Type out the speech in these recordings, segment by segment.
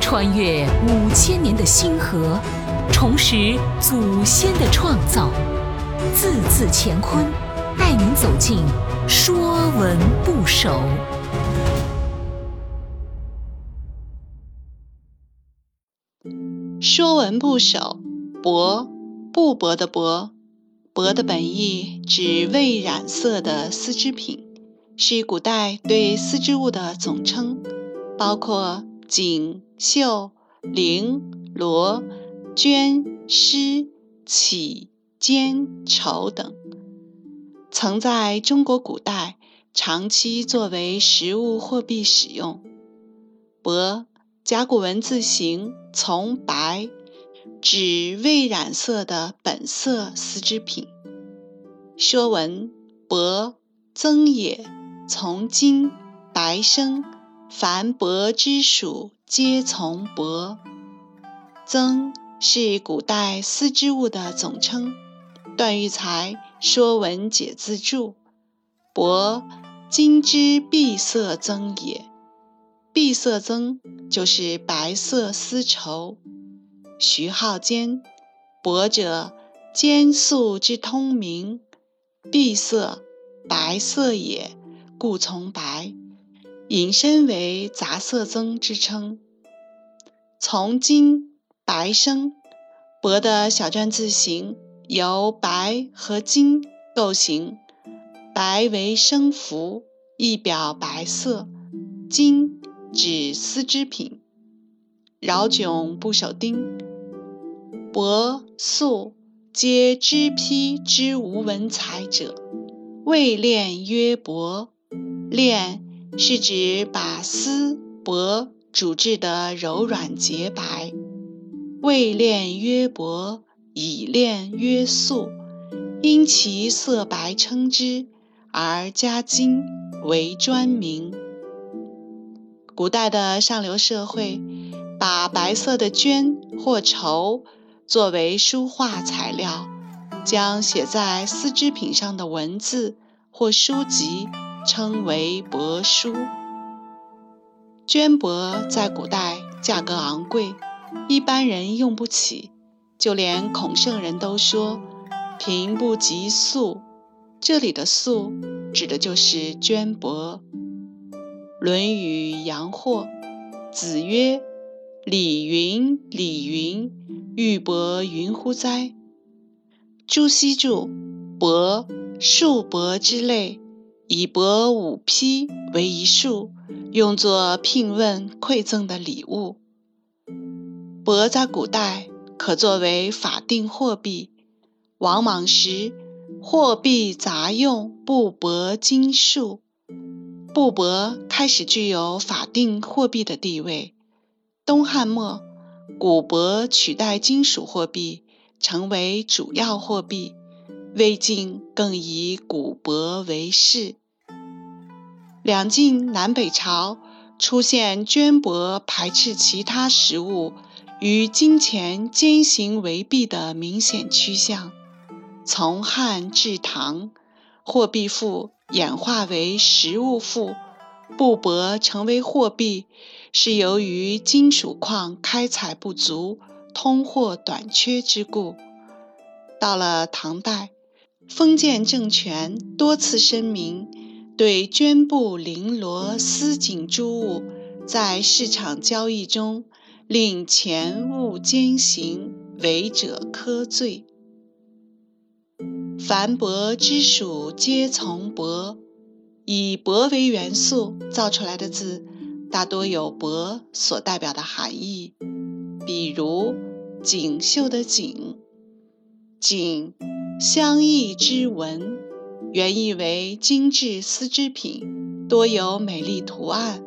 穿越五千年的星河，重拾祖先的创造，字字乾坤，带您走进《说文不首》。《说文部首》帛，布帛的帛，帛的本意指未染色的丝织品，是古代对丝织物的总称，包括锦、绣、绫、罗、绢、丝、绮、笺、绸等，曾在中国古代长期作为实物货币使用。帛。甲骨文字形从白，指未染色的本色丝织品。说文：帛，增也，从金，白生，凡帛之属，皆从帛。曾是古代丝织物的总称。段玉裁《说文解字注》：帛，今之碧色曾也。碧色曾就是白色丝绸。徐浩坚，帛者，坚素之通明，碧色，白色也，故从白，引申为杂色增之称。从金，白生，帛的小篆字形由白和金构形，白为生符，意表白色，金。指丝织品。饶炯不守丁，帛素皆织披之无文采者，未练曰帛。练是指把丝帛煮制得柔软洁白。未练曰帛，已练曰素。因其色白称之，而加金为专名。古代的上流社会，把白色的绢或绸作为书画材料，将写在丝织品上的文字或书籍称为帛书。绢帛在古代价格昂贵，一般人用不起，就连孔圣人都说“贫不及素”。这里的“素”指的就是绢帛。《论语·阳货》子曰：“礼云，礼云，玉帛云乎哉？”朱熹注：“帛，束帛之类，以帛五匹为一束，用作聘问馈赠的礼物。帛在古代可作为法定货币，王莽时货币杂用布帛金数。布帛开始具有法定货币的地位。东汉末，古帛取代金属货币，成为主要货币。魏晋更以古帛为市。两晋南北朝出现绢帛排斥其他实物与金钱兼行为弊的明显趋向。从汉至唐，货币赋。演化为实物赋，布帛成为货币，是由于金属矿开采不足、通货短缺之故。到了唐代，封建政权多次声明，对绢布绫罗丝锦诸物在市场交易中令钱物兼行，违者科罪。凡帛之属，皆从帛。以帛为元素造出来的字，大多有帛所代表的含义。比如“锦绣”的“锦”，“锦”相异之文，原意为精致丝织品，多有美丽图案，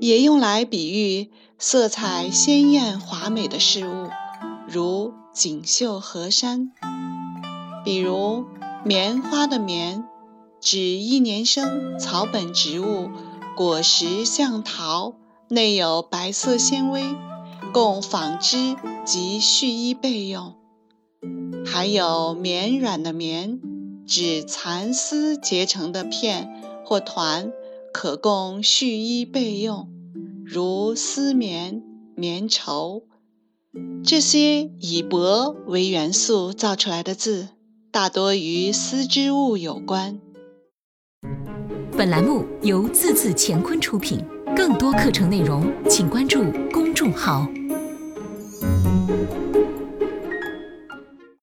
也用来比喻色彩鲜艳华美的事物，如“锦绣河山”。比如棉花的“棉”，指一年生草本植物，果实像桃，内有白色纤维，供纺织及絮衣备用。还有绵软的“绵”，指蚕丝结成的片或团，可供絮衣备用，如丝棉、棉绸。这些以帛为元素造出来的字，大多与丝织物有关。本栏目由字字乾坤出品，更多课程内容，请关注公众号。